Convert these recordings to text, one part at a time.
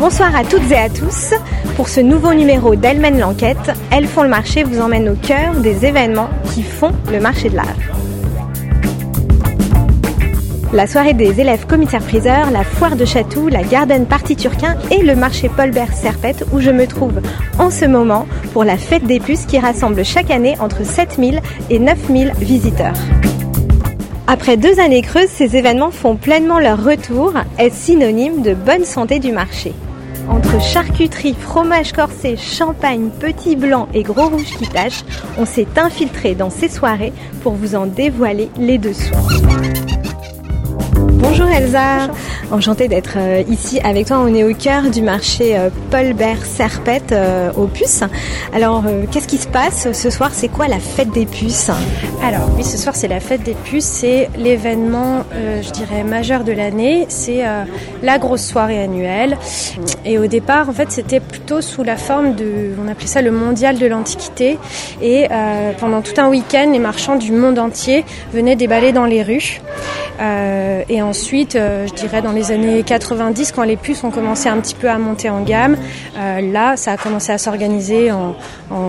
Bonsoir à toutes et à tous. Pour ce nouveau numéro d'Elles mènent l'enquête, Elles font le marché vous emmène au cœur des événements qui font le marché de l'art. La soirée des élèves commissaires-priseurs, la foire de Chatou, la Garden Party turquin et le marché Paulbert Serpette où je me trouve en ce moment pour la fête des puces qui rassemble chaque année entre 7000 et 9000 visiteurs. Après deux années creuses, ces événements font pleinement leur retour, est synonyme de bonne santé du marché. Entre charcuterie, fromage corsé, champagne, petit blanc et gros rouge qui tâche, on s'est infiltré dans ces soirées pour vous en dévoiler les dessous. Bonjour Elsa, enchantée d'être euh, ici avec toi. On est au cœur du marché euh, Paul Bert Serpette euh, aux puces. Alors qu'est-ce qui se passe ce soir? C'est quoi la fête des puces? Alors oui, ce soir c'est la fête des puces. C'est l'événement, je dirais, majeur de l'année. C'est la grosse soirée annuelle. Et au départ, en fait, c'était plutôt sous la forme de, on appelait ça le mondial de l'Antiquité. Et pendant tout un week-end, les marchands du monde entier venaient déballer dans les rues. Et ensuite, euh, je dirais dans les années 90, quand les puces ont commencé un petit peu à monter en gamme, euh, là, ça a commencé à s'organiser en,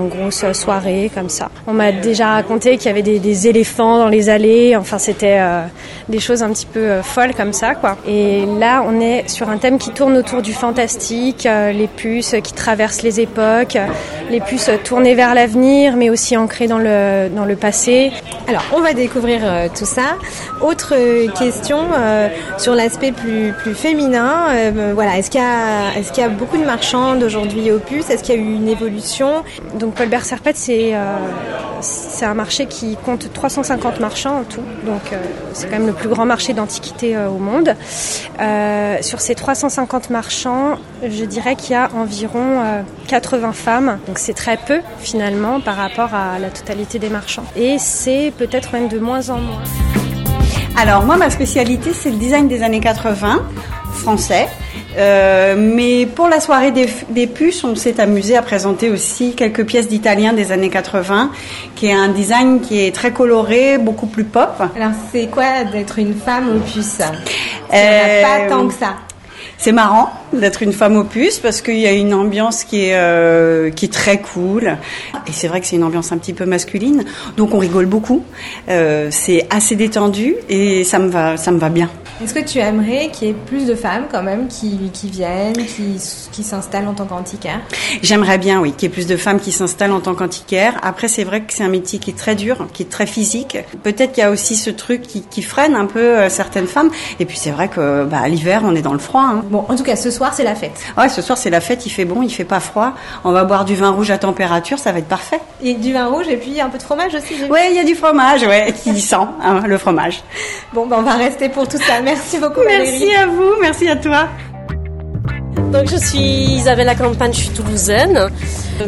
grosses soirées comme ça. On m'a déjà raconté qu'il y avait des, éléphants dans les allées. Enfin, c'était euh, des choses un petit peu folles comme ça, quoi. Et là, on est sur un thème qui tourne autour du fantastique, les puces qui traversent les époques, les puces tournées vers l'avenir, mais aussi ancrées dans le dans le passé. Alors, on va découvrir tout ça. Autre question euh, sur l'aspect plus, plus féminin. Euh, voilà, est-ce qu'il y, a, beaucoup de marchandes aujourd'hui au puces Est-ce qu'il y a eu une évolution? Donc Colbert Serpette, c'est, euh, c'est un marché qui compte 350 marchands en tout. Donc c'est quand même le plus grand marché d'antiquité au monde. sur ces 350 marchands, je dirais qu'il y a environ 80 femmes. Donc c'est très peu finalement par rapport à la totalité des marchands. Et c'est peut-être même de moins en moins. Alors moi ma spécialité c'est le design des années 80 français. Euh, mais pour la soirée des, puces, on s'est amusé à présenter aussi quelques pièces d'Italiens des années 80, qui est un design qui est très coloré, beaucoup plus pop. Alors c'est quoi d'être une femme aux puces? Euh, pas tant que ça. C'est marrant d'être une femme opus parce qu'il y a une ambiance qui est euh, qui est très cool et c'est vrai que c'est une ambiance un petit peu masculine donc on rigole beaucoup. Euh, c'est assez détendu et ça me va ça me va bien. Est-ce que tu aimerais qu'il y ait plus de femmes quand même qui, qui viennent, qui, qui s'installent en tant qu'antiquaire J'aimerais bien, oui, qu'il y ait plus de femmes qui s'installent en tant qu'antiquaire. Après, c'est vrai que c'est un métier qui est très dur, qui est très physique. Peut-être qu'il y a aussi ce truc qui, qui freine un peu euh, certaines femmes. Et puis c'est vrai que bah, l'hiver, on est dans le froid. Hein. Bon, en tout cas, ce soir, c'est la fête. Ouais, ce soir, c'est la fête. Il fait bon, il fait pas froid. On va boire du vin rouge à température, ça va être parfait. Et du vin rouge et puis un peu de fromage aussi. Oui, il y a du fromage, ouais, qui sent hein, le fromage. Bon, ben, on va rester pour tout ça. Merci beaucoup, Merci à vous, merci à toi. Donc je suis Isabelle Campagne, je suis toulousaine.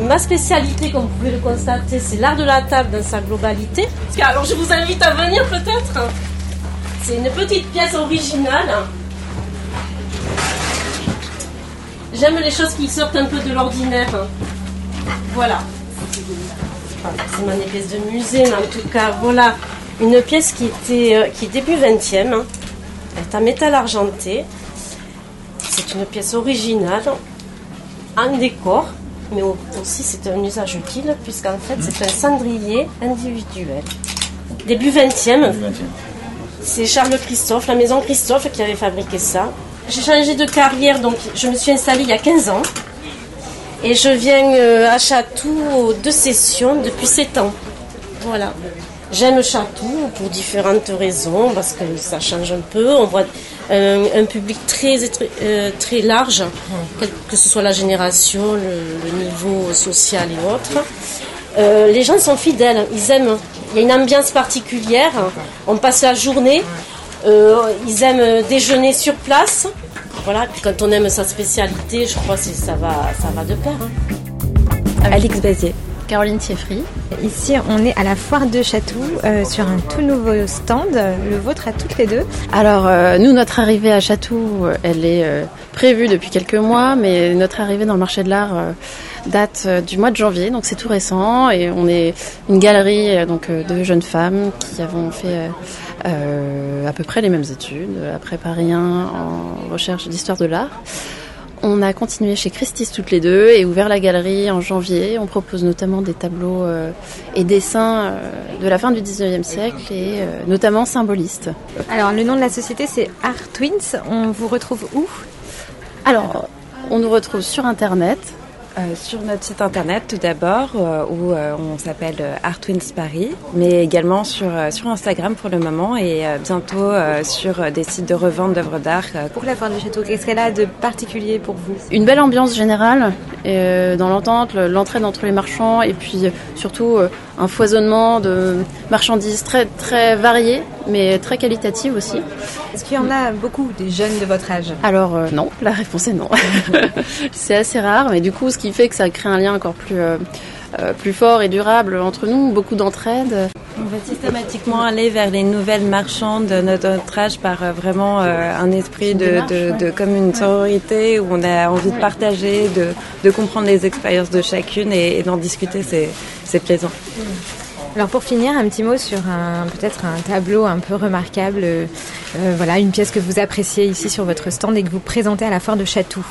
Ma spécialité, comme vous pouvez le constater, c'est l'art de la table dans sa globalité. Alors je vous invite à venir peut-être. C'est une petite pièce originale. J'aime les choses qui sortent un peu de l'ordinaire. Voilà. C'est ma pièce de musée, mais en tout cas, voilà. Une pièce qui était euh, qui est début 20e. Elle est en métal argenté. C'est une pièce originale, en décor, mais aussi c'est un usage utile, puisqu'en fait c'est un cendrier individuel. Début 20e. C'est Charles Christophe, la maison Christophe, qui avait fabriqué ça. J'ai changé de carrière, donc je me suis installée il y a 15 ans. Et je viens euh, à Chatou deux sessions depuis 7 ans. Voilà. J'aime Chatou pour différentes raisons, parce que ça change un peu. On voit un, public très, euh, très, large, que ce soit la génération, le, niveau social et autres. Euh, les gens sont fidèles, ils aiment. Il y a une ambiance particulière. On passe la journée. Euh, ils aiment déjeuner sur place. Voilà. quand on aime sa spécialité, je crois que ça va, ça va de pair. Hein. Alix Bazier. Caroline Thieffry. Ici, on est à la foire de Chatou euh, sur un tout nouveau stand, le vôtre à toutes les deux. Alors, euh, nous, notre arrivée à Chatou, euh, elle est prévue depuis quelques mois, mais notre arrivée dans le marché de l'art date du mois de janvier, donc c'est tout récent. Et on est une galerie donc de jeunes femmes qui avons fait à peu près les mêmes études, après Paris 1 en recherche d'histoire de l'art. On a continué chez Christie's toutes les deux et ouvert la galerie en janvier. On propose notamment des tableaux euh, et dessins euh, de la fin du 19e siècle et euh, notamment symbolistes. Alors le nom de la société c'est Art Twins. On vous retrouve où? Alors, on nous retrouve sur Internet. Euh, sur notre site internet tout d'abord euh, où euh, on s'appelle euh, Art Twins Paris, mais également sur, euh, sur Instagram pour le moment et euh, bientôt euh, sur euh, des sites de revente d'œuvres d'art. euh, Pour la foire du château, qu'est-ce qu'elle a de particulier pour vous? Une belle ambiance générale euh, dans l'entente, le- l'entraide entre les marchands et puis euh, surtout euh, un foisonnement de marchandises très très variées mais très qualitatives aussi. Est-ce qu'il y en a beaucoup des jeunes de votre âge? Alors euh, non, la réponse est non. c'est assez rare, mais du coup, ce qui fait que ça crée un lien encore plus euh, euh, plus fort et durable entre nous, beaucoup d'entraide. On va systématiquement aller vers les nouvelles marchandes de notre âge par euh, vraiment euh, un esprit de, de, de comme une sororité où on a envie de partager, de, de comprendre les expériences de chacune et, et d'en discuter, c'est plaisant. Alors pour finir, un petit mot sur un peut-être un tableau un peu remarquable, euh, voilà, une pièce que vous appréciez ici sur votre stand et que vous présentez à la foire de Chatou.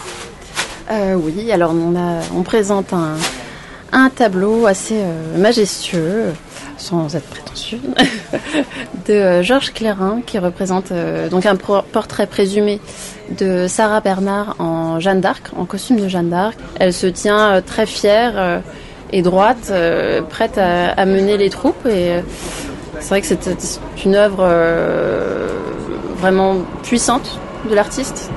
Euh, oui, alors on a on présente un un tableau assez euh, majestueux, sans être prétentieux, de euh, Georges Clérin qui représente euh, donc un portrait présumé de Sarah Bernard en Jeanne d'Arc, en costume de Jeanne d'Arc. Elle se tient euh, très fière et droite, prête à, à mener les troupes. Et c'est vrai que c'est une œuvre vraiment puissante de l'artiste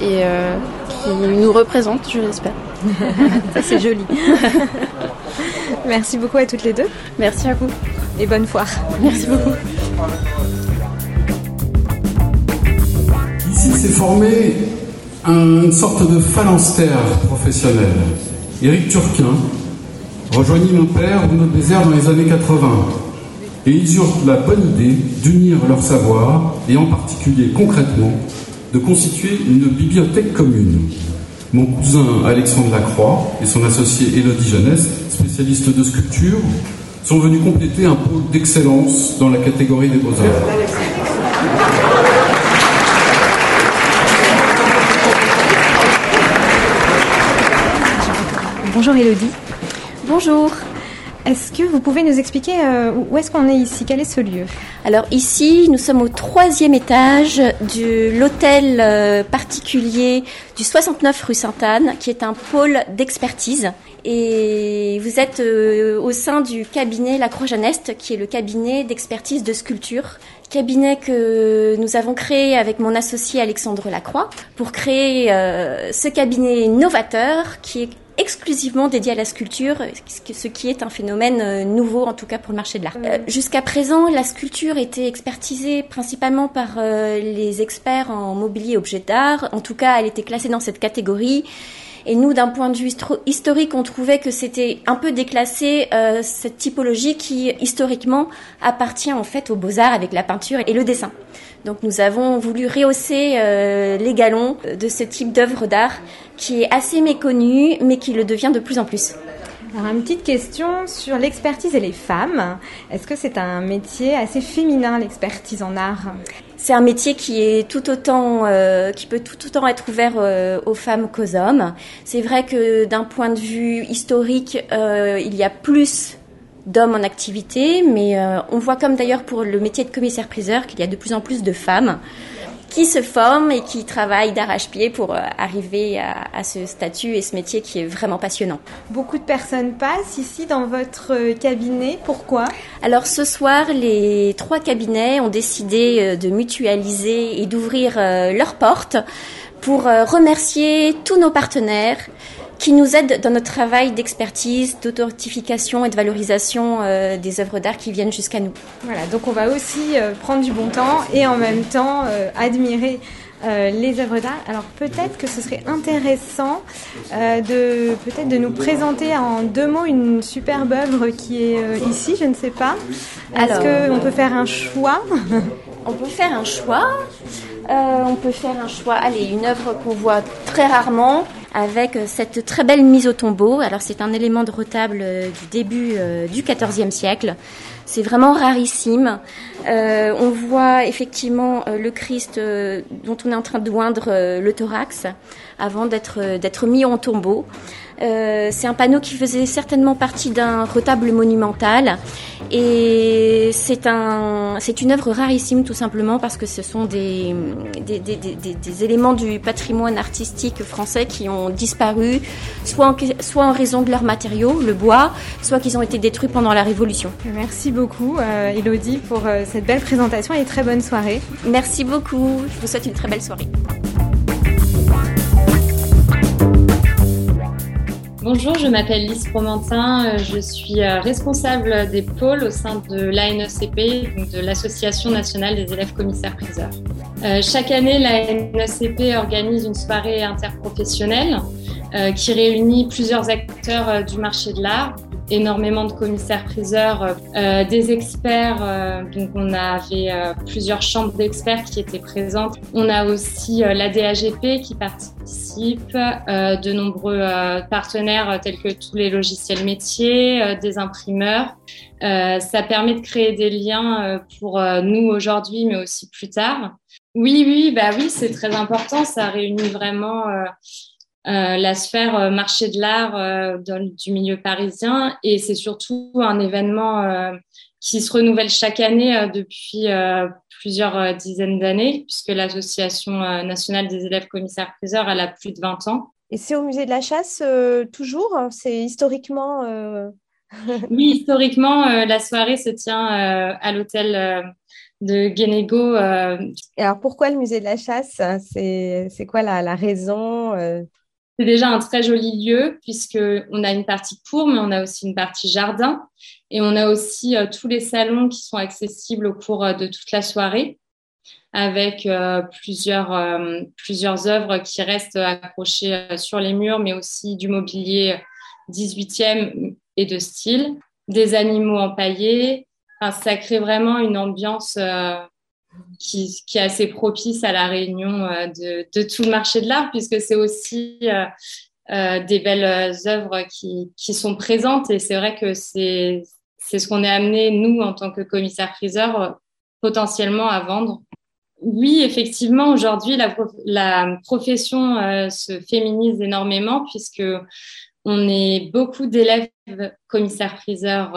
et euh, qui nous représente, je l'espère. Ça c'est joli. Merci beaucoup à toutes les deux Merci à vous. et bonne foire. Merci beaucoup. Ici s'est formé un- une sorte de phalanstère professionnel. Éric Turquin rejoignit mon père au notre désert dans les années 80. Et ils eurent la bonne idée d'unir leur savoir et en particulier concrètement de constituer une bibliothèque commune. Mon cousin Alexandre Lacroix et son associé Élodie Jeunesse, spécialistes de sculpture, sont venus compléter un pôle d'excellence dans la catégorie des beaux-arts. Bonjour Elodie. Bonjour. Est-ce que vous pouvez nous expliquer euh, où est-ce qu'on est ici? Quel est ce lieu? Alors ici, nous sommes au troisième étage de l'hôtel euh, particulier du 69 rue Sainte-Anne, qui est un pôle d'expertise. Et vous êtes euh, au sein du cabinet La Croix-Jeanneste, qui est le cabinet d'expertise de sculpture. Cabinet que nous avons créé avec mon associé Alexandre Lacroix pour créer ce cabinet novateur qui est exclusivement dédié à la sculpture, ce qui est un phénomène euh, nouveau en tout cas pour le marché de l'art. Euh, Jusqu'à présent, la sculpture était expertisée principalement par euh, les experts en mobilier et objets d'art. En tout cas, elle était classée dans cette catégorie. Et nous, d'un point de vue historique, on trouvait que c'était un peu déclassé euh, cette typologie qui historiquement appartient en fait aux beaux-arts avec la peinture et le dessin. Donc nous avons voulu rehausser euh, les galons de ce type d'œuvre d'art qui est assez méconnu mais qui le devient de plus en plus. Alors une petite question sur l'expertise et les femmes. Est-ce que c'est un métier assez féminin l'expertise en art? C'est un métier qui est tout autant, euh, qui peut tout autant être ouvert euh, aux femmes qu'aux hommes. C'est vrai que d'un point de vue historique, euh, il y a plus d'hommes en activité, mais on voit comme d'ailleurs pour le métier de commissaire-priseur qu'il y a de plus en plus de femmes qui se forment et qui travaillent d'arrache-pied pour euh, arriver à, à ce statut et ce métier qui est vraiment passionnant. Beaucoup de personnes passent ici dans votre euh, cabinet. Pourquoi? Alors ce soir, les trois cabinets ont décidé euh, de mutualiser et d'ouvrir leurs portes pour euh, remercier tous nos partenaires qui nous aident dans notre travail d'expertise, d'authentification et de valorisation euh, des œuvres d'art qui viennent jusqu'à nous. Voilà, donc on va aussi euh, prendre du bon temps et en même temps euh, admirer les œuvres d'art. Alors peut-être que ce serait intéressant de peut-être de nous présenter en deux mots une superbe œuvre qui est ici, je ne sais pas. Est-ce qu'on peut faire un choix? On peut faire un choix. Euh, on peut faire un choix. Allez, une œuvre qu'on voit très rarement. avec cette très belle mise au tombeau. Alors c'est un élément de retable du début du XIVe siècle. C'est vraiment rarissime. on voit effectivement le Christ dont on est en train de oindre le thorax avant d'être mis en tombeau. Euh, c'est un panneau qui faisait certainement partie d'un retable monumental et c'est un, c'est une œuvre rarissime tout simplement parce que ce sont des, des, des, des, éléments du patrimoine artistique français qui ont disparu, soit en, soit en raison de leurs matériaux, le bois, soit qu'ils ont été détruits pendant la Révolution. Merci beaucoup euh, Elodie pour euh, cette belle présentation et très bonne soirée. Merci beaucoup, je vous souhaite une très belle soirée. Bonjour, je m'appelle Lise Promentin, euh, je suis euh, responsable des pôles au sein de l'ANECP, de l'Association nationale des élèves commissaires-priseurs. Euh, chaque année, l'ANECP organise une soirée interprofessionnelle qui réunit plusieurs acteurs du marché de l'art, énormément de commissaires-priseurs, euh, des experts. Euh, donc on avait euh, plusieurs chambres d'experts qui étaient présentes. On a aussi la DAGP qui participe, de nombreux partenaires tels que tous les logiciels métiers, des imprimeurs. ça permet de créer des liens pour nous aujourd'hui, mais aussi plus tard. Oui, oui, bah oui, c'est très important. Ça réunit vraiment euh, la sphère euh, marché de l'art euh, du milieu parisien et c'est surtout un événement qui se renouvelle chaque année depuis plusieurs dizaines d'années puisque l'association nationale des élèves commissaires priseurs elle a plus de 20 ans. Et c'est au musée de la chasse toujours C'est historiquement Oui, historiquement, la soirée se tient à l'hôtel de Guénégo. Et alors pourquoi le musée de la chasse? C'est quoi la, la raison c'est déjà un très joli lieu puisque on a une partie cour, mais on a aussi une partie jardin et on a aussi euh, tous les salons qui sont accessibles au cours euh, de toute la soirée avec euh, plusieurs, plusieurs œuvres qui restent accrochées sur les murs, mais aussi du mobilier 18e et de style, des animaux empaillés. Enfin, ça crée vraiment une ambiance qui, est assez propice à la réunion euh, de, tout le marché de l'art, puisque c'est aussi euh, euh, des belles œuvres qui, sont présentes. Et c'est vrai que c'est ce qu'on est amené, nous, en tant que commissaire-priseur, potentiellement à vendre. Oui, effectivement, aujourd'hui, la, la, profession se féminise énormément puisque on est beaucoup d'élèves commissaires-priseurs,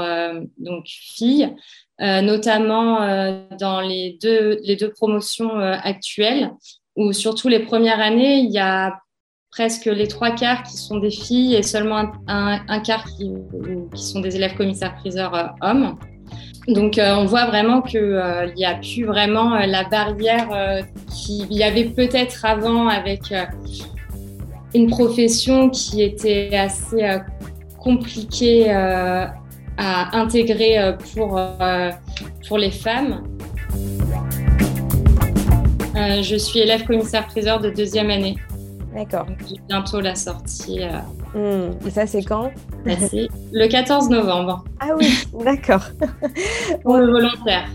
donc filles, euh, notamment euh, dans les deux, les deux promotions euh, actuelles, où surtout les premières années, il y a presque les trois quarts qui sont des filles et seulement un, quart qui, qui, sont des élèves commissaires-priseurs hommes. Donc on voit vraiment qu'il n'y a plus vraiment la barrière qu'il y avait peut-être avant avec une profession qui était assez compliquée à intégrer euh, pour, euh, pour les femmes. Euh, je suis élève commissaire-priseur de deuxième année. D'accord. Bientôt la sortie. Hmm. Et ça, c'est quand? C'est le 14 novembre. Ah oui, d'accord. pour le volontaire.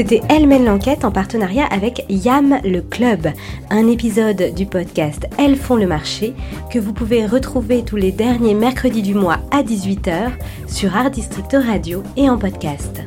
C'était Elle mène l'enquête en partenariat avec YAM le Club, un épisode du podcast Elles font le marché que vous pouvez retrouver tous les derniers mercredis du mois à 18h sur Art District Radio et en podcast.